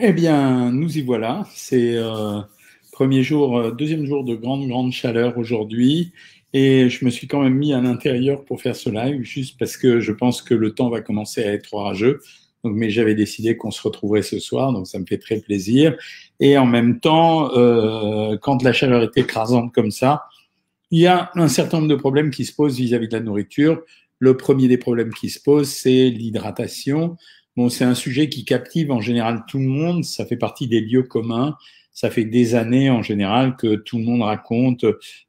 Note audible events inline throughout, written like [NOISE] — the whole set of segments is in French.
Eh bien, nous y voilà. C'est euh, premier jour, euh, deuxième jour de grande, grande chaleur aujourd'hui. Et je me suis quand même mis à l'intérieur pour faire ce live, juste parce que je pense que le temps va commencer à être orageux. Donc, mais j'avais décidé qu'on se retrouverait ce soir, donc ça me fait très plaisir. Et en même temps, euh, quand la chaleur est écrasante comme ça, il y a un certain nombre de problèmes qui se posent vis-à-vis de la nourriture. Le premier des problèmes qui se posent, c'est l'hydratation. Bon, c'est un sujet qui captive en général tout le monde. Ça fait partie des lieux communs. Ça fait des années en général que tout le monde raconte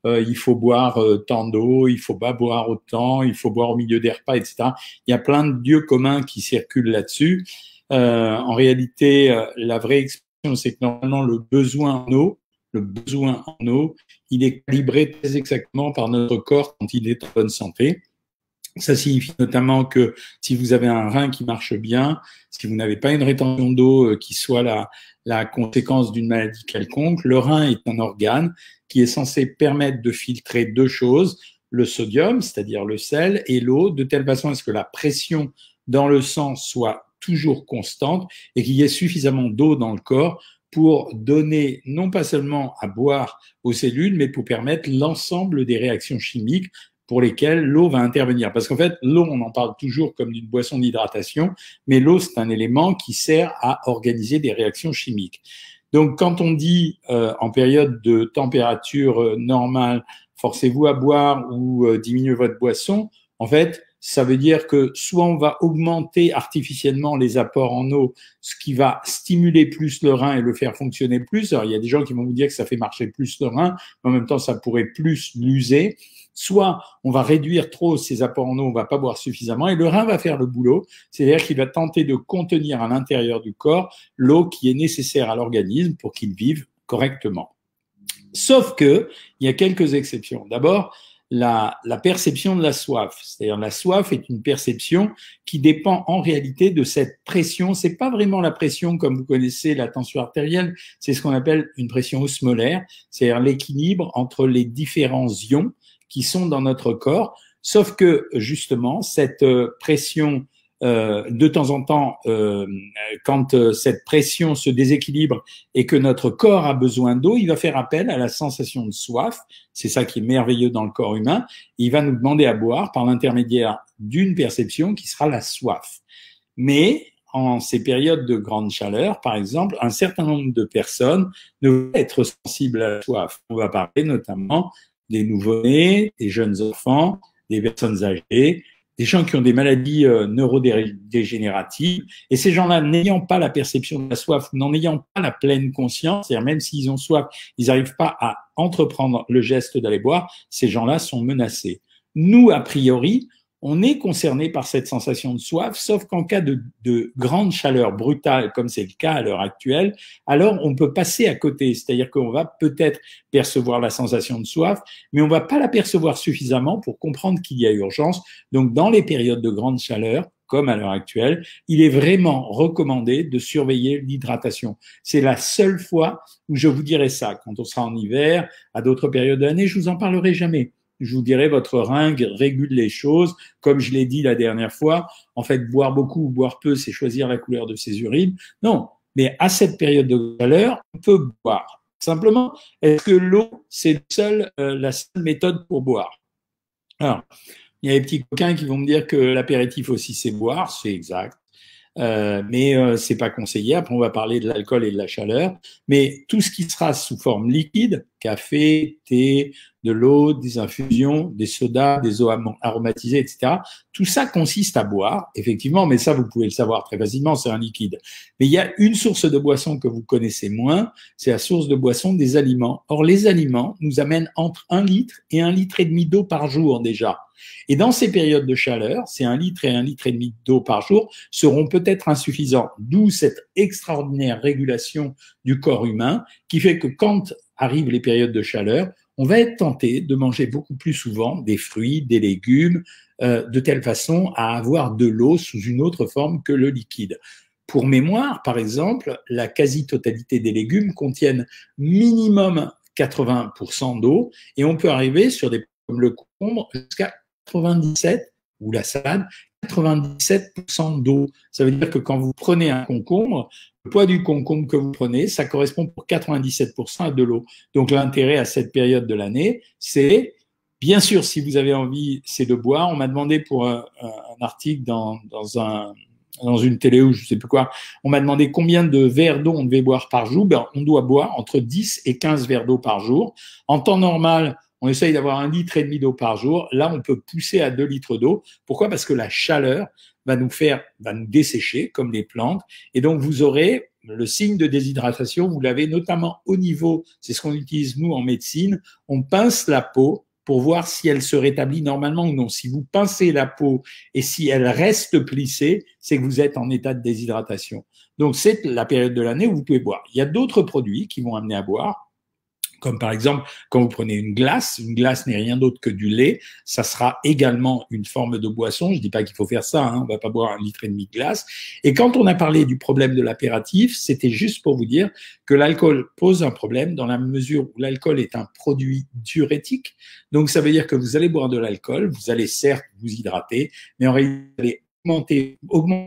euh, il faut boire euh, tant d'eau, il faut pas boire autant, il faut boire au milieu des repas, etc. Il y a plein de lieux communs qui circulent là-dessus. Euh, en réalité, euh, la vraie expression, c'est que normalement le besoin en eau, le besoin en eau, il est calibré très exactement par notre corps quand il est en bonne santé. Ça signifie notamment que si vous avez un rein qui marche bien, si vous n'avez pas une rétention d'eau euh, qui soit la, la conséquence d'une maladie quelconque, le rein est un organe qui est censé permettre de filtrer deux choses, le sodium, c'est-à-dire le sel, et l'eau, de telle façon à ce que la pression dans le sang soit toujours constante et qu'il y ait suffisamment d'eau dans le corps pour donner non pas seulement à boire aux cellules, mais pour permettre l'ensemble des réactions chimiques pour lesquelles l'eau va intervenir. Parce qu'en fait, l'eau, on en parle toujours comme d'une boisson d'hydratation, mais l'eau, c'est un élément qui sert à organiser des réactions chimiques. Donc, quand on dit euh, en période de température euh, normale, forcez-vous à boire ou euh, diminuez votre boisson, en fait, ça veut dire que soit on va augmenter artificiellement les apports en eau, ce qui va stimuler plus le rein et le faire fonctionner plus. Alors, il y a des gens qui vont vous dire que ça fait marcher plus le rein, mais en même temps, ça pourrait plus l'user. Soit on va réduire trop ces apports en eau, on va pas boire suffisamment, et le rein va faire le boulot, c'est-à-dire qu'il va tenter de contenir à l'intérieur du corps l'eau qui est nécessaire à l'organisme pour qu'il vive correctement. Sauf que il y a quelques exceptions. D'abord, la, la, perception de la soif. C'est-à-dire la soif est une perception qui dépend en réalité de cette pression. C'est pas vraiment la pression comme vous connaissez la tension artérielle, c'est ce qu'on appelle une pression osmolaire, c'est-à-dire l'équilibre entre les différents ions qui sont dans notre corps. Sauf que justement cette euh, pression de temps en temps, euh, quand euh, cette pression se déséquilibre et que notre corps a besoin d'eau, il va faire appel à la sensation de soif. C'est ça qui est merveilleux dans le corps humain. Il va nous demander à boire par l'intermédiaire d'une perception qui sera la soif. Mais en ces périodes de grande chaleur, par exemple, un certain nombre de personnes ne vont être sensibles à la soif. On va parler notamment des nouveau-nés, des jeunes enfants, des personnes âgées, des gens qui ont des maladies euh, neurodégénératives, et ces gens-là, n'ayant pas la perception de la soif, n'en ayant pas la pleine conscience, c'est-à-dire même s'ils ont soif, ils n'arrivent pas à entreprendre le geste d'aller boire, ces gens-là sont menacés. Nous, a priori, on est concerné par cette sensation de soif, sauf qu'en cas de, de, grande chaleur brutale, comme c'est le cas à l'heure actuelle, alors on peut passer à côté. C'est-à-dire qu'on va peut-être percevoir la sensation de soif, mais on va pas la percevoir suffisamment pour comprendre qu'il y a urgence. Donc, dans les périodes de grande chaleur, comme à l'heure actuelle, il est vraiment recommandé de surveiller l'hydratation. C'est la seule fois où je vous dirai ça. Quand on sera en hiver, à d'autres périodes de l'année, je vous en parlerai jamais je vous dirais, votre ringue régule les choses. Comme je l'ai dit la dernière fois, en fait, boire beaucoup ou boire peu, c'est choisir la couleur de ses urines. Non, mais à cette période de chaleur, on peut boire. Simplement, est-ce que l'eau, c'est seul, euh, la seule méthode pour boire? Alors, il y a des petits coquins qui vont me dire que l'apéritif aussi, c'est boire. C'est exact. Euh, mais euh, c'est pas conseillé. Après, on va parler de l'alcool et de la chaleur. Mais tout ce qui sera sous forme liquide, café, thé, de l'eau, des infusions, des sodas, des eaux aromatisées, etc. Tout ça consiste à boire, effectivement, mais ça, vous pouvez le savoir très facilement, c'est un liquide. Mais il y a une source de boisson que vous connaissez moins, c'est la source de boisson des aliments. Or, les aliments nous amènent entre un litre et un litre et demi d'eau par jour déjà. Et dans ces périodes de chaleur, c'est un litre et un litre et demi d'eau par jour seront peut-être insuffisants. D'où cette extraordinaire régulation du corps humain qui fait que quand arrivent les périodes de chaleur, on va être tenté de manger beaucoup plus souvent des fruits, des légumes, euh, de telle façon à avoir de l'eau sous une autre forme que le liquide. Pour mémoire, par exemple, la quasi-totalité des légumes contiennent minimum 80% d'eau et on peut arriver sur des comme le concombre jusqu'à 97% ou la salade 97% d'eau. Ça veut dire que quand vous prenez un concombre, poids du concombre que vous prenez, ça correspond pour 97% à de l'eau. Donc l'intérêt à cette période de l'année, c'est Bien sûr, si vous avez envie, c'est de boire. On m'a demandé pour un, article dans, dans, un, dans une télé ou je sais plus quoi, on m'a demandé combien de verres d'eau on devait boire par jour. Ben, on doit boire entre 10 et 15 verres d'eau par jour. En temps normal, on essaye d'avoir un litre et demi d'eau par jour. Là, on peut pousser à deux litres d'eau. Pourquoi? Parce que la chaleur va nous faire, va nous dessécher comme les plantes. Et donc, vous aurez le signe de déshydratation. Vous l'avez notamment au niveau, c'est ce qu'on utilise nous en médecine. On pince la peau pour voir si elle se rétablit normalement ou non. Si vous pincez la peau et si elle reste plissée, c'est que vous êtes en état de déshydratation. Donc c'est la période de l'année où vous pouvez boire. Il y a d'autres produits qui vont amener à boire comme par exemple quand vous prenez une glace, une glace n'est rien d'autre que du lait, ça sera également une forme de boisson. Je dis pas qu'il faut faire ça, hein, on va pas boire un litre et demi de glace. Et quand on a parlé du problème de l'apéritif, c'était juste pour vous dire que l'alcool pose un problème dans la mesure où l'alcool est un produit diurétique. Donc ça veut dire que vous allez boire de l'alcool, vous allez certes vous hydrater, mais en réalité augmenter,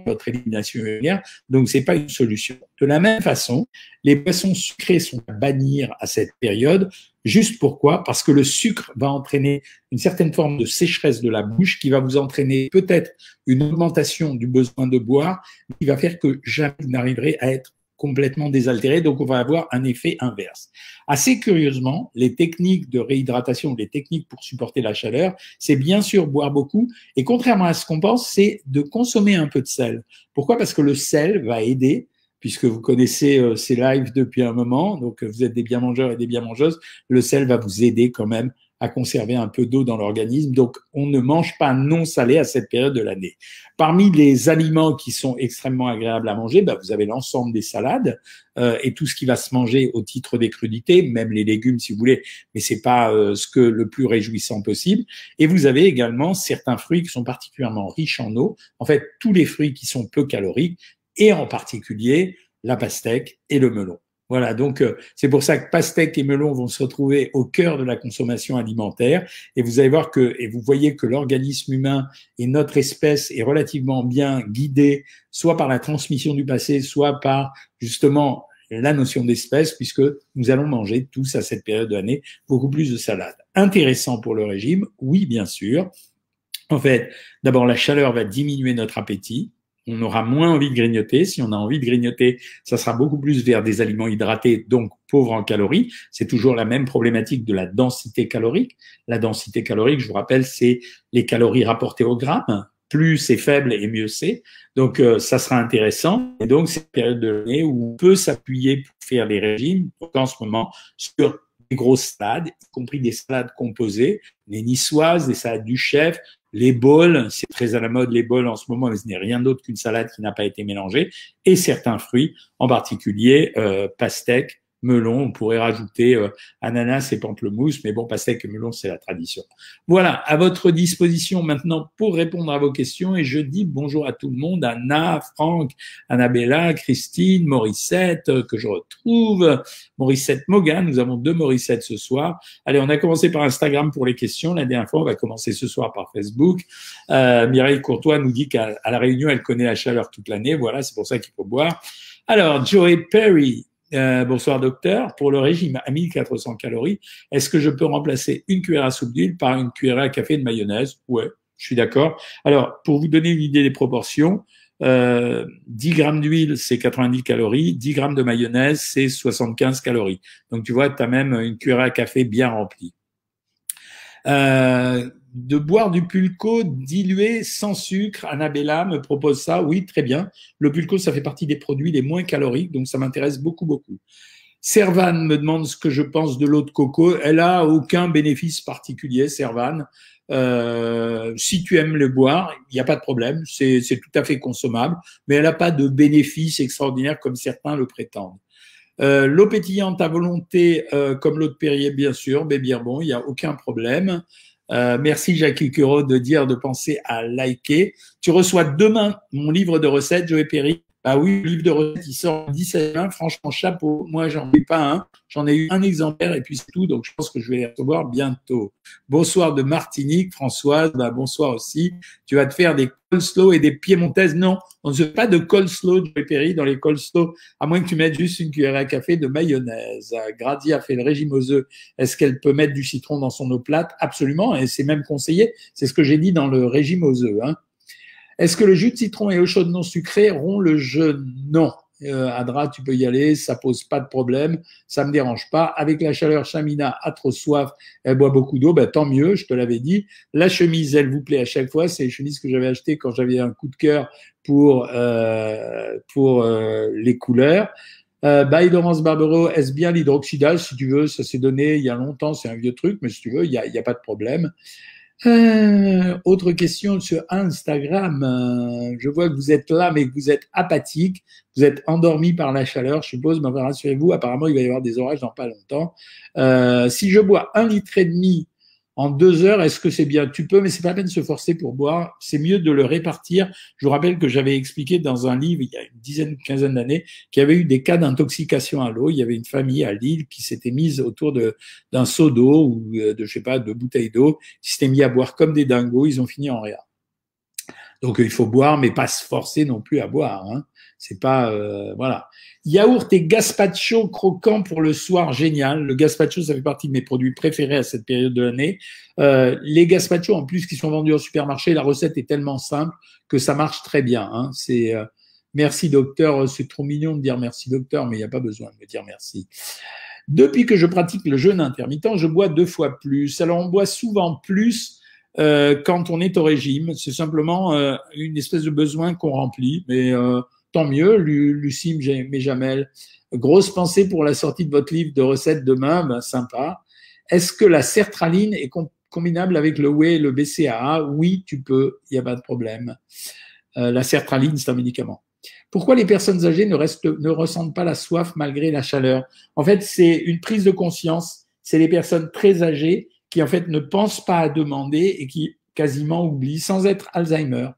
votre élimination urinaire, donc c'est pas une solution. De la même façon, les boissons sucrées sont à bannir à cette période. Juste pourquoi? Parce que le sucre va entraîner une certaine forme de sécheresse de la bouche qui va vous entraîner peut-être une augmentation du besoin de boire, qui va faire que jamais vous n'arriverez à être complètement désaltéré, donc on va avoir un effet inverse. Assez curieusement, les techniques de réhydratation, les techniques pour supporter la chaleur, c'est bien sûr boire beaucoup, et contrairement à ce qu'on pense, c'est de consommer un peu de sel. Pourquoi? Parce que le sel va aider puisque vous connaissez euh, ces lives depuis un moment, donc vous êtes des bien mangeurs et des bien mangeuses, le sel va vous aider quand même à conserver un peu d'eau dans l'organisme. Donc, on ne mange pas non salé à cette période de l'année. Parmi les aliments qui sont extrêmement agréables à manger, bah, vous avez l'ensemble des salades euh, et tout ce qui va se manger au titre des crudités, même les légumes si vous voulez, mais c'est pas euh, ce que le plus réjouissant possible. Et vous avez également certains fruits qui sont particulièrement riches en eau. En fait, tous les fruits qui sont peu caloriques et en particulier la pastèque et le melon. Voilà, donc euh, c'est pour ça que pastèque et melon vont se retrouver au cœur de la consommation alimentaire. Et vous allez voir que, et vous voyez que l'organisme humain et notre espèce est relativement bien guidé, soit par la transmission du passé, soit par justement la notion d'espèce, puisque nous allons manger tous à cette période de l'année beaucoup plus de salade. Intéressant pour le régime, oui, bien sûr. En fait, d'abord, la chaleur va diminuer notre appétit on aura moins envie de grignoter. Si on a envie de grignoter, ça sera beaucoup plus vers des aliments hydratés, donc pauvres en calories. C'est toujours la même problématique de la densité calorique. La densité calorique, je vous rappelle, c'est les calories rapportées au gramme. Plus c'est faible et mieux c'est. Donc euh, ça sera intéressant. Et donc c'est une période de l'année où on peut s'appuyer pour faire les régimes. en ce moment, sur des grosses salades, y compris des salades composées, les niçoises, des salades du chef, les bols, c'est très à la mode les bols en ce moment, mais ce n'est rien d'autre qu'une salade qui n'a pas été mélangée, et certains fruits, en particulier euh, pastèque, melon, on pourrait rajouter euh, ananas et pamplemousse, mais bon, pastèque et melon, c'est la tradition. Voilà, à votre disposition maintenant pour répondre à vos questions, et je dis bonjour à tout le monde, Anna, Franck, Annabella, Christine, Morissette, euh, que je retrouve, Morissette Mogan, nous avons deux Morissette ce soir. Allez, on a commencé par Instagram pour les questions, la dernière fois, on va commencer ce soir par Facebook. Euh, Mireille Courtois nous dit qu'à la Réunion, elle connaît la chaleur toute l'année, voilà, c'est pour ça qu'il faut boire. Alors, Joey Perry, euh, bonsoir docteur. Pour le régime à 1400 calories, est-ce que je peux remplacer une cuillère à soupe d'huile par une cuillère à café de mayonnaise? Ouais, je suis d'accord. Alors, pour vous donner une idée des proportions, euh, 10 grammes d'huile, c'est 90 calories. 10 grammes de mayonnaise, c'est 75 calories. Donc, tu vois, tu as même une cuillère à café bien remplie. Euh, de boire du pulco dilué sans sucre. Annabella me propose ça. Oui, très bien. Le pulco, ça fait partie des produits les moins caloriques, donc ça m'intéresse beaucoup, beaucoup. Servan me demande ce que je pense de l'eau de coco. Elle a aucun bénéfice particulier, Servan. Euh, si tu aimes le boire, il n'y a pas de problème, c'est tout à fait consommable, mais elle n'a pas de bénéfice extraordinaire comme certains le prétendent. Euh, l'eau pétillante à volonté, euh, comme l'eau de Perrier, bien sûr, mais bien bon, il n'y a aucun problème. Euh, merci Jacques Curo de dire de penser à liker. Tu reçois demain mon livre de recettes, Joël Perry, Bah oui, le livre de recettes, il sort le 17 juin. Franchement, chapeau. Moi, j'en ai pas un. J'en ai eu un exemplaire et puis c'est tout. Donc, je pense que je vais les recevoir bientôt. Bonsoir de Martinique, Françoise. Bah, bonsoir aussi. Tu vas te faire des coleslaw et des piémontaises. Non, on ne fait pas de coleslaw, de Perry, dans les coleslaw, à moins que tu mettes juste une cuillère à café de mayonnaise. Grady a fait le régime aux œufs. Est-ce qu'elle peut mettre du citron dans son eau plate? Absolument. Et c'est même conseillé. C'est ce que j'ai dit dans le régime aux œufs. Hein. Est-ce que le jus de citron et eau chaude non sucrée rompt le jeûne Non. Euh, Adra, tu peux y aller, ça pose pas de problème, ça me dérange pas. Avec la chaleur, Chamina a trop soif, elle boit beaucoup d'eau, ben, tant mieux, je te l'avais dit. La chemise, elle vous plaît à chaque fois, c'est une chemise que j'avais achetée quand j'avais un coup de cœur pour euh, pour euh, les couleurs. Euh, by Laurence Barbero, est-ce bien l'hydroxydase Si tu veux, ça s'est donné il y a longtemps, c'est un vieux truc, mais si tu veux, il n'y a, a pas de problème. Euh, autre question sur Instagram. Euh, je vois que vous êtes là, mais que vous êtes apathique. Vous êtes endormi par la chaleur, je suppose. Mais rassurez-vous, apparemment, il va y avoir des orages dans pas longtemps. Euh, si je bois un litre et demi en deux heures, est-ce que c'est bien? Tu peux, mais c'est pas la peine de se forcer pour boire. C'est mieux de le répartir. Je vous rappelle que j'avais expliqué dans un livre il y a une dizaine, une quinzaine d'années qu'il y avait eu des cas d'intoxication à l'eau. Il y avait une famille à Lille qui s'était mise autour d'un seau d'eau ou euh, de je sais pas de bouteilles d'eau, qui s'était mis à boire comme des dingos. Ils ont fini en rien. Donc il faut boire, mais pas se forcer non plus à boire. Hein. C'est pas euh, voilà. Yaourt et gazpacho croquant pour le soir, génial. Le gazpacho, ça fait partie de mes produits préférés à cette période de l'année. Euh, les gazpacho, en plus, qui sont vendus au supermarché, la recette est tellement simple que ça marche très bien. Hein. C'est euh, merci docteur, c'est trop mignon de dire merci docteur, mais il n'y a pas besoin de me dire merci. Depuis que je pratique le jeûne intermittent, je bois deux fois plus. Alors on boit souvent plus quand on est au régime. C'est simplement euh, une espèce de besoin qu'on remplit, mais euh, tant mieux. Lucie Méjamel, grosse pensée pour la sortie de votre livre de recettes demain, ben, sympa. Est-ce que la sertraline est combinable avec le whey et le BCAA Oui, tu peux, il n'y a pas de problème. Euh, la sertraline, c'est un médicament. Pourquoi les personnes âgées ne, restent, ne ressentent pas la soif malgré la chaleur? En fait, c'est une prise de conscience. C'est les personnes très âgées qui, en fait, ne pensent pas à demander et qui quasiment oublient, sans être Alzheimer,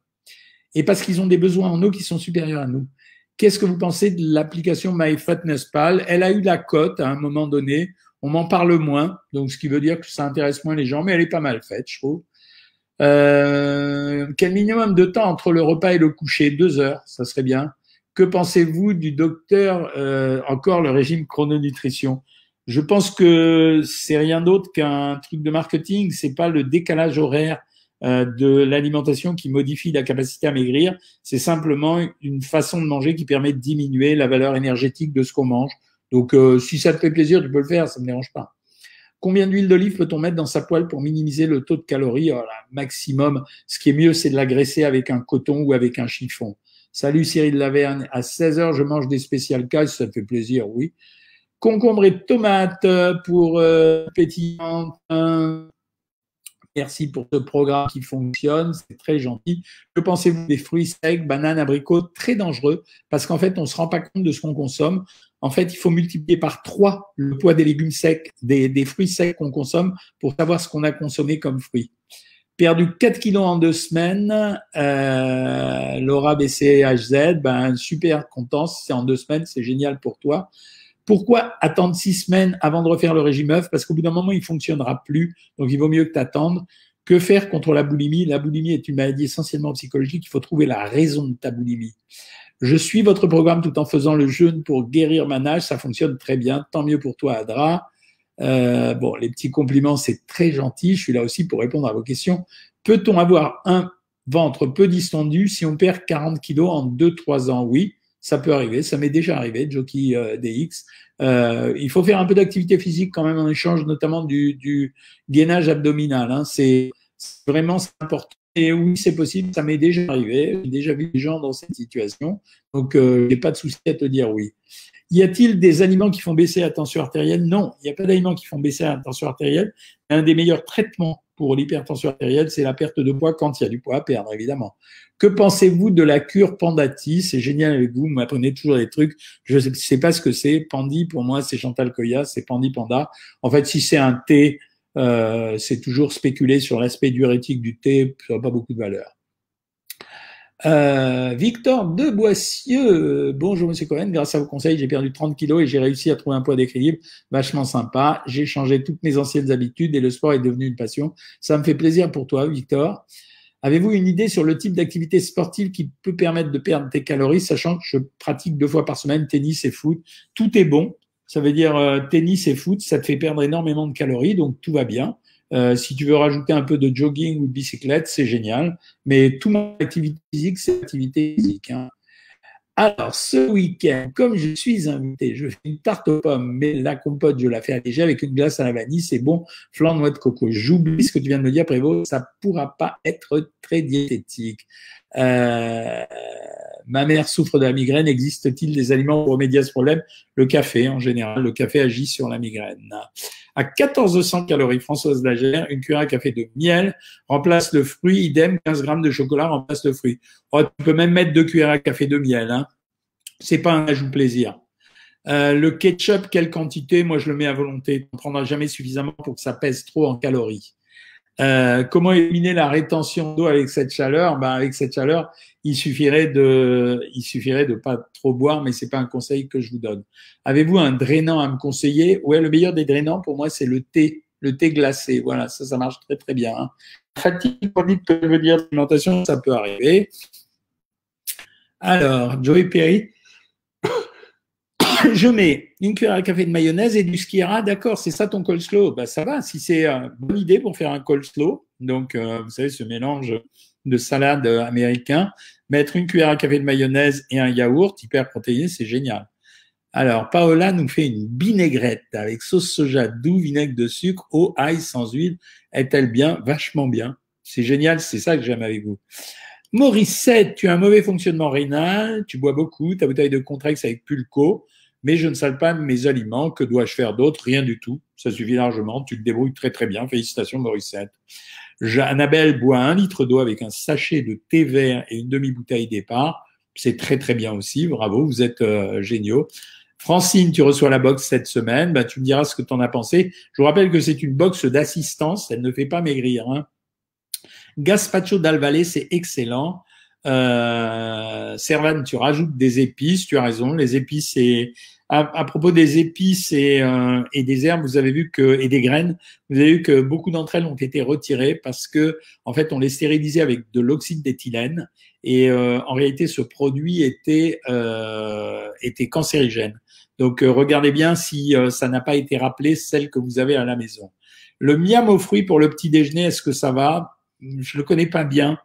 et parce qu'ils ont des besoins en eau qui sont supérieurs à nous. Qu'est-ce que vous pensez de l'application MyFitnessPal Elle a eu la cote à un moment donné. On m'en parle moins, donc ce qui veut dire que ça intéresse moins les gens, mais elle est pas mal faite, je trouve. Euh, quel minimum de temps entre le repas et le coucher? Deux heures, ça serait bien. Que pensez-vous du docteur euh, Encore le régime chrononutrition? Je pense que c'est rien d'autre qu'un truc de marketing. C'est pas le décalage horaire euh, de l'alimentation qui modifie la capacité à maigrir. C'est simplement une façon de manger qui permet de diminuer la valeur énergétique de ce qu'on mange. Donc, euh, si ça te fait plaisir, tu peux le faire, ça ne me dérange pas. Combien d'huile d'olive peut-on mettre dans sa poêle pour minimiser le taux de calories? Voilà, Maximum. Ce qui est mieux, c'est de la graisser avec un coton ou avec un chiffon. Salut Cyril Laverne. À 16 heures, je mange des spéciales cases, ça te fait plaisir, oui. Concombre et tomates pour euh, Merci pour ce programme qui fonctionne, c'est très gentil. Que pensez-vous des fruits secs, bananes, abricots? Très dangereux parce qu'en fait, on ne se rend pas compte de ce qu'on consomme. En fait, il faut multiplier par trois le poids des légumes secs, des, fruits secs qu'on consomme pour savoir ce qu'on a consommé comme fruits. Perdu 4 kilos en deux semaines, euh, Laura BCHZ, ben super content, c'est en deux semaines, c'est génial pour toi. Pourquoi attendre six semaines avant de refaire le régime œuf? Parce qu'au bout d'un moment, il fonctionnera plus. Donc, il vaut mieux que t'attendes. Que faire contre la boulimie? La boulimie est une maladie essentiellement psychologique. Il faut trouver la raison de ta boulimie. Je suis votre programme tout en faisant le jeûne pour guérir ma nage. Ça fonctionne très bien. Tant mieux pour toi, Adra. Euh, bon, les petits compliments, c'est très gentil. Je suis là aussi pour répondre à vos questions. Peut-on avoir un ventre peu distendu si on perd 40 kilos en 2-3 ans? Oui ça peut arriver, ça m'est déjà arrivé, Jockey euh, DX. Euh, il faut faire un peu d'activité physique quand même en échange, notamment du, du gainage abdominal. Hein. C'est vraiment important. Et oui, c'est possible, ça m'est déjà arrivé. J'ai déjà vu des gens dans cette situation. Donc, euh, j'ai pas de souci à te dire oui. Y a-t-il des aliments qui font baisser la tension artérielle? Non, il n'y a pas d'aliments qui font baisser la tension artérielle. Un des meilleurs traitements pour l'hypertension artérielle, c'est la perte de poids quand il y a du poids à perdre, évidemment. Que pensez-vous de la cure Pandati? C'est génial avec vous, vous m'apprenez toujours des trucs. Je ne sais pas ce que c'est. Pandi, pour moi, c'est Chantal Koya, c'est Pandi Panda. En fait, si c'est un thé, euh, c'est toujours spéculer sur l'aspect diurétique du thé, ça n'a pas beaucoup de valeur. Euh, Victor de Boissieu, bonjour Monsieur Cohen, grâce à vos conseils, j'ai perdu 30 kilos et j'ai réussi à trouver un poids d'équilibre vachement sympa. J'ai changé toutes mes anciennes habitudes et le sport est devenu une passion. Ça me fait plaisir pour toi, Victor. Avez-vous une idée sur le type d'activité sportive qui peut permettre de perdre tes calories, sachant que je pratique deux fois par semaine tennis et foot? Tout est bon. Ça veut dire euh, tennis et foot, ça te fait perdre énormément de calories, donc tout va bien. Euh, si tu veux rajouter un peu de jogging ou de bicyclette, c'est génial. Mais toute mon activité physique, c'est l'activité physique. Hein. Alors, ce week-end, comme je suis invité, je fais une tarte aux pommes, mais la compote, je la fais alléger avec une glace à la vanille, c'est bon, flan noix de coco. J'oublie ce que tu viens de me dire, Prévost, ça pourra pas être très diététique. Euh, ma mère souffre de la migraine. Existe-t-il des aliments pour remédier à ce problème? Le café, en général. Le café agit sur la migraine. À 1400 calories, Françoise Lagère, une cuillère à café de miel remplace le fruit. Idem, 15 grammes de chocolat remplace le fruit. Oh, tu peux même mettre deux cuillères à café de miel. Hein. C'est pas un ajout plaisir. Euh, le ketchup, quelle quantité? Moi, je le mets à volonté. Tu ne prendras jamais suffisamment pour que ça pèse trop en calories. Euh, comment éliminer la rétention d'eau avec cette chaleur? Ben, Avec cette chaleur, il suffirait de, il suffirait de pas trop boire, mais c'est pas un conseil que je vous donne. Avez-vous un drainant à me conseiller? Ouais, le meilleur des drainants pour moi, c'est le thé, le thé glacé. Voilà, ça, ça marche très très bien. Hein. Fatigue chronique que je veux dire d'alimentation, ça peut arriver. Alors, Joey Perry, [LAUGHS] je mets une cuillère à café de mayonnaise et du skira. D'accord, c'est ça ton coleslaw? Bah, ça va, si c'est une bonne idée pour faire un coleslaw. Donc, euh, vous savez, ce mélange de salade américain, mettre une cuillère à café de mayonnaise et un yaourt hyper protéiné, c'est génial. Alors, Paola nous fait une vinaigrette avec sauce soja doux, vinaigre de sucre, eau, ail, sans huile. Est-elle bien? Vachement bien. C'est génial, c'est ça que j'aime avec vous. Mauricette, tu as un mauvais fonctionnement rénal, tu bois beaucoup, ta bouteille de Contrex avec Pulco, mais je ne sale pas mes aliments. Que dois-je faire d'autre? Rien du tout. Ça suffit largement. Tu te débrouilles très très bien. Félicitations, Mauricette. Annabelle boit un litre d'eau avec un sachet de thé vert et une demi-bouteille départ. C'est très très bien aussi. Bravo, vous êtes euh, géniaux. Francine, tu reçois la box cette semaine. Bah, tu me diras ce que tu en as pensé. Je vous rappelle que c'est une box d'assistance. Elle ne fait pas maigrir. Hein. Gaspacho d'Alvalé, c'est excellent. Euh, Servan, tu rajoutes des épices. Tu as raison. Les épices, c'est à, propos des épices et, euh, et, des herbes, vous avez vu que et des graines, vous avez vu que beaucoup d'entre elles ont été retirées parce que en fait on les stérilisait avec de l'oxyde d'éthylène et euh, en réalité ce produit était euh, était cancérigène. Donc euh, regardez bien si ça n'a pas été rappelé celle que vous avez à la maison. Le miam aux fruits pour le petit déjeuner, est-ce que ça va? Je le connais pas bien.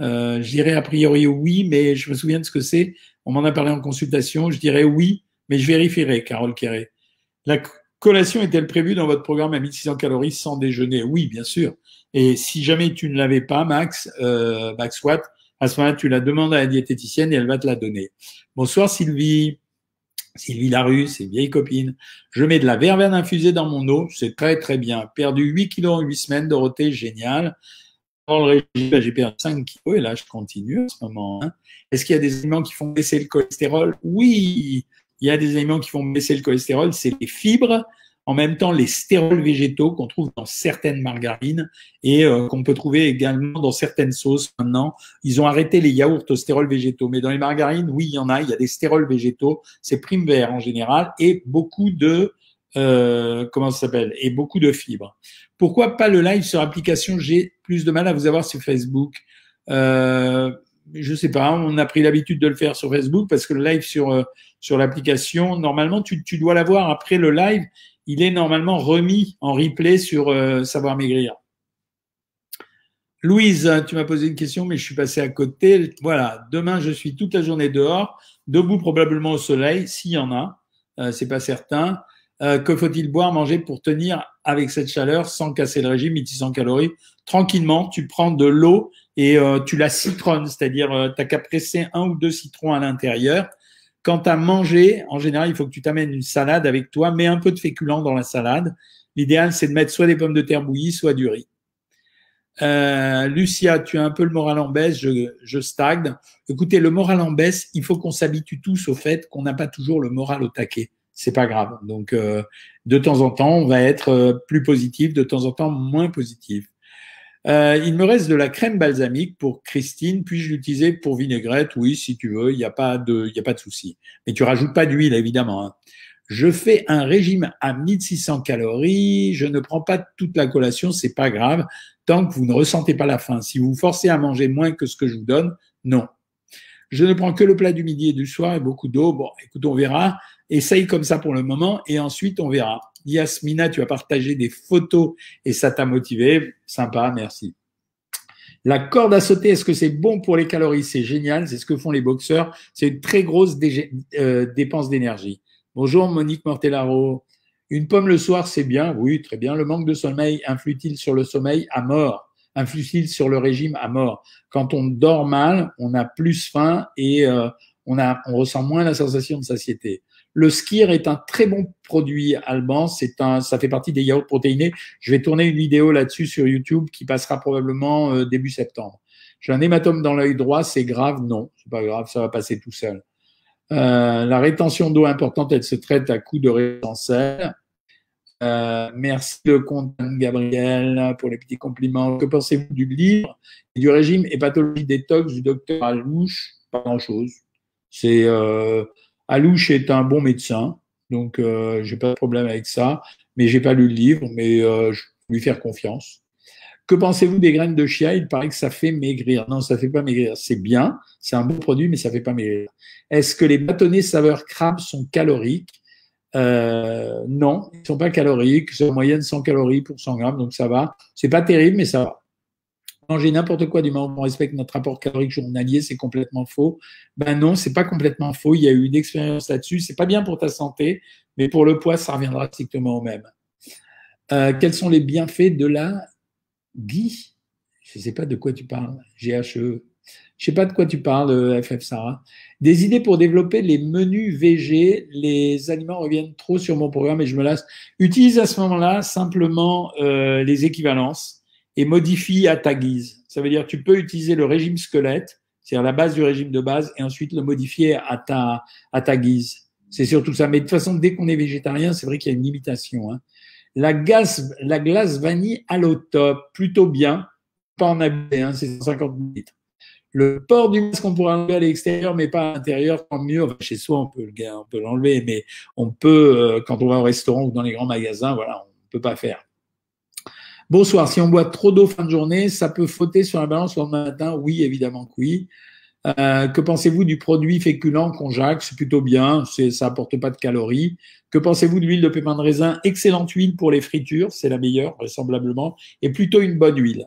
Euh, je dirais a priori oui, mais je me souviens de ce que c'est. On m'en a parlé en consultation. Je dirais oui mais je vérifierai, Carole Quéré. La collation est-elle prévue dans votre programme à 1600 calories sans déjeuner? Oui, bien sûr. Et si jamais tu ne l'avais pas, Max, euh, Max Watt, à ce moment-là, tu la demandes à la diététicienne et elle va te la donner. Bonsoir Sylvie. Sylvie Larue, c'est vieille copine. Je mets de la verveine infusée dans mon eau, c'est très très bien. Perdu 8 kilos en 8 semaines, Dorothée, génial. Dans le régime, j'ai perdu 5 kilos et là je continue en ce moment. Hein. Est-ce qu'il y a des aliments qui font baisser le cholestérol? Oui, il y a des aliments qui font baisser le cholestérol, c'est les fibres, en même temps les stérols végétaux qu'on trouve dans certaines margarines et euh, qu'on peut trouver également dans certaines sauces maintenant. Ils ont arrêté les yaourts aux stérols végétaux, mais dans les margarines, oui, il y en a, il y a des stérols végétaux, c'est prime vert en général, et beaucoup de euh, comment ça s'appelle? Et beaucoup de fibres. Pourquoi pas le live sur application J'ai plus de mal à vous avoir sur Facebook. Euh, je sais pas, on a pris l'habitude de le faire sur Facebook parce que le live sur euh, sur l'application, normalement, tu, tu dois l'avoir après le live. Il est normalement remis en replay sur euh, Savoir Maigrir. Louise, tu m'as posé une question, mais je suis passé à côté. Voilà, demain, je suis toute la journée dehors, debout probablement au soleil, s'il y en a, c'est pas certain. Euh, que faut-il boire, manger pour tenir avec cette chaleur sans casser le régime, 1600 calories? Tranquillement, tu prends de l'eau et euh, tu la citronnes, c'est-à-dire euh, tu n'as qu'à presser un ou deux citrons à l'intérieur Quant à manger, en général, il faut que tu t'amènes une salade avec toi, mets un peu de féculent dans la salade. L'idéal, c'est de mettre soit des pommes de terre bouillies, soit du riz. Euh, Lucia, tu as un peu le moral en baisse, je, je stagne. Écoutez, le moral en baisse, il faut qu'on s'habitue tous au fait qu'on n'a pas toujours le moral au taquet. C'est pas grave. Donc, euh, de temps en temps, on va être euh, plus positif, de temps en temps moins positif. Euh, il me reste de la crème balsamique pour Christine. Puis-je l'utiliser pour vinaigrette? Oui, si tu veux, il n'y a pas de, il a pas de souci. Mais tu rajoutes pas d'huile, évidemment. Hein. Je fais un régime à 1600 calories. Je ne prends pas toute la collation, c'est pas grave, tant que vous ne ressentez pas la faim. Si vous vous forcez à manger moins que ce que je vous donne, non. Je ne prends que le plat du midi et du soir et beaucoup d'eau. Bon, écoute, on verra. Essaye comme ça pour le moment et ensuite on verra. Yasmina, tu as partagé des photos et ça t'a motivé. Sympa, merci. La corde à sauter, est-ce que c'est bon pour les calories? C'est génial, c'est ce que font les boxeurs. C'est une très grosse euh, dépense d'énergie. Bonjour Monique Mortellaro. Une pomme le soir, c'est bien. Oui, très bien. Le manque de sommeil influe-t-il sur le sommeil? À mort Influe-t-il sur le régime? À mort Quand on dort mal, on a plus faim et euh, on, ressent moins la sensation de satiété. Le skir est un très bon produit un, ça fait partie des yaourts protéinés. Je vais tourner une vidéo là-dessus sur YouTube qui passera probablement euh, début septembre. J'ai un hématome dans l'œil droit, c'est grave? Non, c'est pas grave, ça va passer tout seul. Euh, la rétention d'eau importante, elle se traite à coup de rétensel. Euh, merci le comte Gabriel pour les petits compliments. Que pensez-vous du livre et du régime et pathologie détox du docteur Alouche? Pas grand-chose. C'est Alouche est un bon médecin, donc euh, j'ai pas de problème avec ça. Mais j'ai pas lu le livre, mais euh, je lui faire confiance. Que pensez-vous des graines de chia? Il paraît que ça fait maigrir. Non, ça fait pas maigrir. C'est bien, c'est un bon produit, mais ça fait pas maigrir. Est-ce que les bâtonnets saveur crabe sont caloriques? Euh, Non, ils sont pas caloriques. C'est en moyenne 100 calories pour 100 grammes, donc ça va. C'est pas terrible, mais ça va. Manger n'importe quoi du moment où on respecte notre rapport calorique journalier, c'est complètement faux. Ben non, c'est pas complètement faux. Il y a eu une expérience là-dessus. C'est pas bien pour ta santé, mais pour le poids, ça reviendra strictement au même. Euh, quels sont les bienfaits de la Guy, je sais pas de quoi tu parles, GHE. Je ne sais pas de quoi tu parles, FF Sarah. Des idées pour développer les menus VG. Les aliments reviennent trop sur mon programme et je me lasse. Utilise à ce moment-là simplement euh, les équivalences et modifie à ta guise. Ça veut dire tu peux utiliser le régime squelette, c'est-à-dire la base du régime de base, et ensuite le modifier à ta, à ta guise. C'est surtout ça. Mais de toute façon, dès qu'on est végétarien, c'est vrai qu'il y a une limitation. Hein. La glace, la glace vanille à l'eau top, plutôt bien. Pas en abuser, hein, c'est 150 litres. Le port du masque, on pourrait enlever à l'extérieur, mais pas à l'intérieur, tant mieux. chez soi, on peut, on peut l'enlever, mais on peut, euh, quand on va au restaurant ou dans les grands magasins, voilà, on ne peut pas faire. Bonsoir. Si on boit trop d'eau fin de journée, ça peut fauter sur la balance le matin Oui, évidemment que oui. Euh, que pensez-vous du produit féculent Conjac? C'est plutôt bien, ça apporte pas de calories. Que pensez-vous de l'huile de pépin de raisin? Excellente huile pour les fritures, c'est la meilleure, vraisemblablement, et plutôt une bonne huile.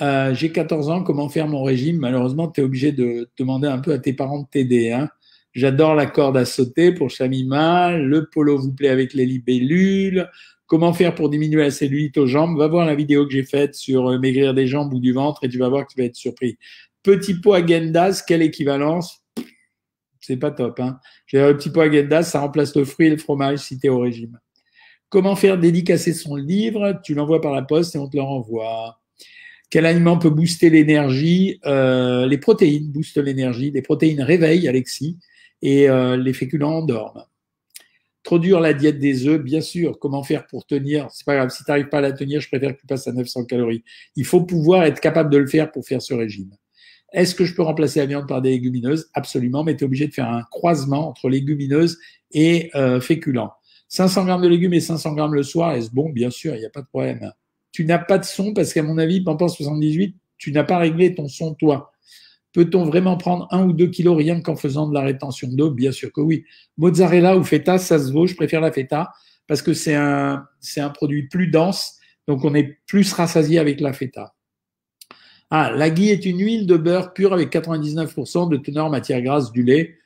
Euh, j'ai 14 ans, comment faire mon régime? Malheureusement, tu es obligé de demander un peu à tes parents de t'aider. Hein. J'adore la corde à sauter pour Chamima, le polo vous plaît avec les libellules. Comment faire pour diminuer la cellulite aux jambes? Va voir la vidéo que j'ai faite sur euh, maigrir des jambes ou du ventre et tu vas voir que tu vas être surpris. Petit pot à Gendas, quelle équivalence? C'est pas top. Hein un petit pot à Gendas, ça remplace le fruit et le fromage si tu au régime. Comment faire dédicacer son livre? Tu l'envoies par la poste et on te le renvoie. Quel aliment peut booster l'énergie? Euh, Les protéines boostent l'énergie. Les protéines réveillent, Alexis, et euh, les féculents endorment. Trop dur la diète des œufs, bien sûr. Comment faire pour tenir? C'est pas grave. Si tu n'arrives pas à la tenir, je préfère que tu passes à 900 calories. Il faut pouvoir être capable de le faire pour faire ce régime. Est-ce que je peux remplacer la viande par des légumineuses? Absolument, mais tu es obligé de faire un croisement entre légumineuses et euh, féculents. 500 grammes de légumes et 500 grammes le soir, est-ce bon? Bien sûr, il n'y a pas de problème. Tu n'as pas de son parce qu'à mon avis, pendant 78, tu n'as pas réglé ton son toi. Peut-on vraiment prendre un ou deux kilos rien qu'en faisant de la rétention d'eau? Bien sûr que oui. Mozzarella ou feta, ça se vaut. Je préfère la feta parce que c'est un, produit plus dense, donc on est plus rassasié avec la feta. Ah, la ghee est une huile de beurre pure avec 99% de teneur matière grasse du lait.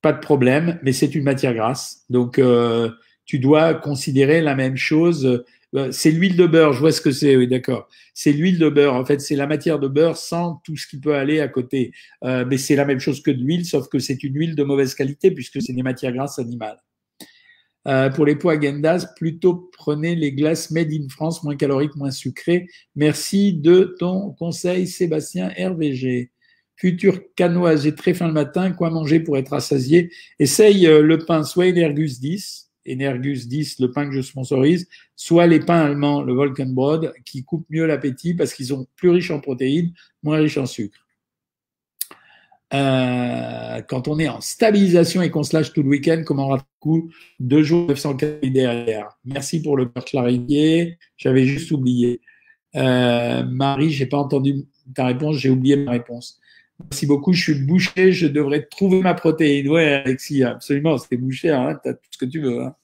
Pas de problème, mais c'est une matière grasse. Donc, euh, tu dois considérer la même chose. Euh, c'est l'huile de beurre, je vois ce que c'est, oui, d'accord. C'est l'huile de beurre. En fait, c'est la matière de beurre sans tout ce qui peut aller à côté. Euh, mais c'est la même chose que de l'huile, sauf que c'est une huile de mauvaise qualité puisque c'est des matières grasses animales. Euh, pour les pots Agendas, plutôt prenez les glaces made in France, moins caloriques, moins sucrées. Merci de ton conseil, Sébastien RVG. Futur canoise, j'ai très faim le matin, quoi manger pour être assasié Essaye euh, le pain soit Ergus 10 Energus 10, le pain que je sponsorise, soit les pains allemands, le Volkenbrot, qui coupent mieux l'appétit parce qu'ils sont plus riches en protéines, moins riches en sucre. Euh, quand on est en stabilisation et qu'on se lâche tout le week-end, comment on coup deux jours 900 calories derrière. Merci pour le cœur clarifié. J'avais juste oublié. Euh, Marie, j'ai pas entendu ta réponse, j'ai oublié ma réponse. Merci beaucoup, je suis bouché, je devrais trouver ma protéine. Ouais, Alexis, absolument, c'était bouché, hein, tu as tout ce que tu veux. Hein.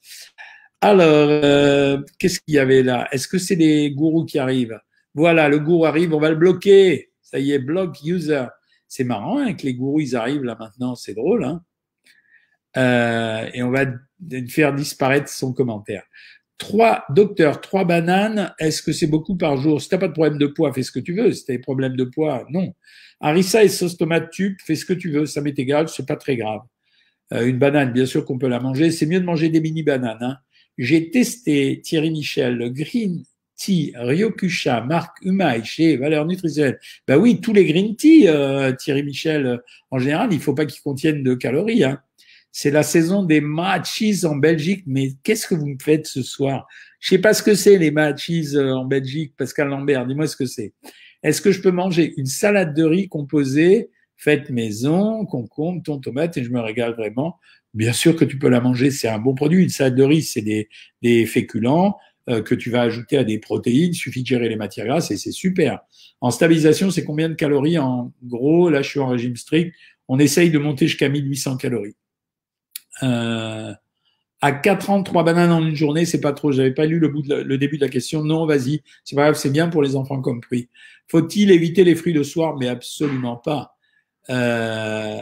Alors, euh, qu'est-ce qu'il y avait là? Est-ce que c'est des gourous qui arrivent? Voilà, le gourou arrive, on va le bloquer. Ça y est, block user. C'est marrant hein, que les gourous, ils arrivent là maintenant, c'est drôle. Euh, et on va faire disparaître son commentaire. Trois docteurs, trois bananes, est-ce que c'est beaucoup par jour? Si t'as pas de problème de poids, fais ce que tu veux. Si t'as des problèmes de poids, non. Harissa et sauce tomate tube, fais ce que tu veux, ça m'est égal, c'est pas très grave. Euh, une banane, bien sûr qu'on peut la manger. C'est mieux de manger des mini bananes. Hein. J'ai testé Thierry Michel, le green tea Ryokusha, marque Umai chez Valeur Nutritionnelle. Ben oui, tous les green tea, euh, Thierry Michel, euh, en général, il faut pas qu'ils contiennent de calories. Hein. C'est la saison des matchis en Belgique. Mais qu'est-ce que vous me faites ce soir? Je sais pas ce que c'est les matchis en Belgique. Pascal Lambert, dis-moi ce que c'est. Est-ce que je peux manger une salade de riz composée, faite maison, concombre, thon, tomate, et je me régale vraiment? Bien sûr que tu peux la manger, c'est un bon produit. Une salade de riz, c'est des, des féculents euh, que tu vas ajouter à des protéines, il suffit de gérer les matières grasses et c'est super. En stabilisation, c'est combien de calories? En gros, là, je suis en régime strict. On essaye de monter jusqu'à 1800 calories. Euh, à 4 ans, 3 bananes en une journée, c'est pas trop. J'avais pas lu le, bout de le début de la question. Non, vas-y. C'est pas grave, c'est bien pour les enfants compris. Faut-il éviter les fruits le soir Mais absolument pas. Euh,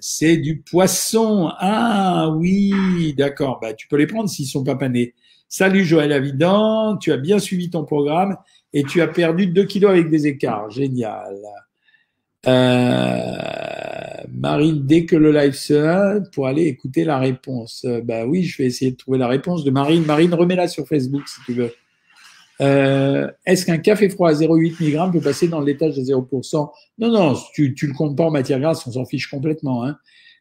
c'est du poisson. Ah oui, d'accord. Bah, tu peux les prendre s'ils sont pas panés. Salut Joël Avidan, tu as bien suivi ton programme et tu as perdu 2 kilos avec des écarts. Génial. Euh, Marine, dès que le live sera, pour aller écouter la réponse. Euh, bah oui, je vais essayer de trouver la réponse de Marine. Marine, remets-la sur Facebook si tu veux. Euh, Est-ce qu'un café froid à 0,8 mg peut passer dans l'étage de 0% Non, non, tu, tu le comptes pas en matière grasse, on s'en fiche complètement. Hein.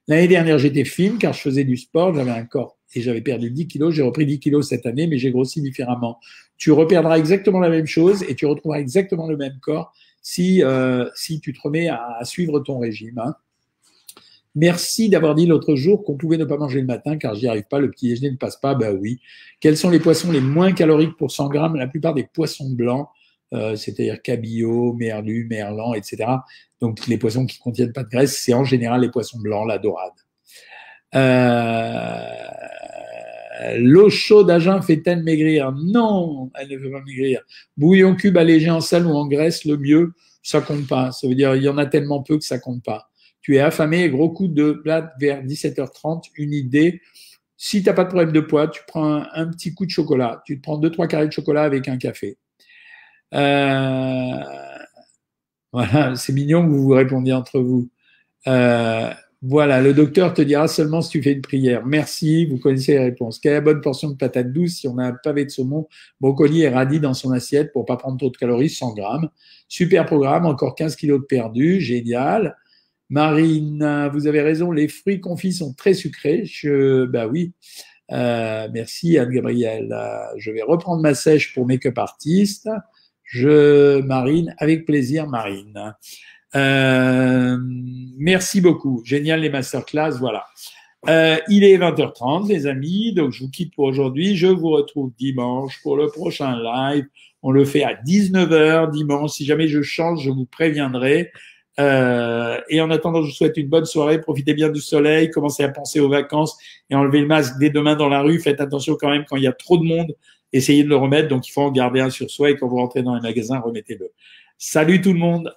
L'année dernière, j'étais fine car je faisais du sport, j'avais un corps et j'avais perdu 10 kilos. J'ai repris 10 kilos cette année, mais j'ai grossi différemment. Tu reperdras exactement la même chose et tu retrouveras exactement le même corps si, euh, si tu te remets à, suivre ton régime. Hein. Merci d'avoir dit l'autre jour qu'on pouvait ne pas manger le matin car j'y arrive pas, le petit déjeuner ne passe pas. Ben oui. Quels sont les poissons les moins caloriques pour 100 grammes? La plupart des poissons blancs, euh, c'est-à-dire cabillaud, merlu, merlan, etc. Donc les poissons qui contiennent pas de graisse, c'est en général les poissons blancs, la dorade. Euh, L'eau chaude à jeun fait-elle maigrir? Non, elle ne veut pas maigrir. Bouillon cube allégé en sel ou en graisse, le mieux, ça compte pas. Ça veut dire il y en a tellement peu que ça compte pas. Tu es affamé, gros coup de plat vers 17h30, une idée. Si tu n'as pas de problème de poids, tu prends un, petit coup de chocolat. Tu te prends deux, trois carrés de chocolat avec un café. Euh, voilà, c'est mignon que vous vous répondiez entre vous. Euh, voilà, le docteur te dira seulement si tu fais une prière. Merci, vous connaissez les réponses. Quelle bonne portion de patate douce si on a un pavé de saumon, brocoli et radis dans son assiette pour pas prendre trop de calories, 100 grammes. Super programme, encore 15 kilos de perdu, génial. Marine, vous avez raison, les fruits confits sont très sucrés. Je, bah oui. Euh, merci Anne-Gabrielle. Je vais reprendre ma sèche pour Make-up Artist. Je, Marine, avec plaisir, Marine. Euh, merci beaucoup. Génial les masterclass. Voilà. Euh, il est 20h30, les amis. Donc, je vous quitte pour aujourd'hui. Je vous retrouve dimanche pour le prochain live. On le fait à 19h dimanche. Si jamais je change, je vous préviendrai. Euh, et en attendant, je vous souhaite une bonne soirée. Profitez bien du soleil. Commencez à penser aux vacances et enlevez le masque dès demain dans la rue. Faites attention quand même quand il y a trop de monde. Essayez de le remettre. Donc, il faut en garder un sur soi. Et quand vous rentrez dans les magasins, remettez-le. Salut tout le monde.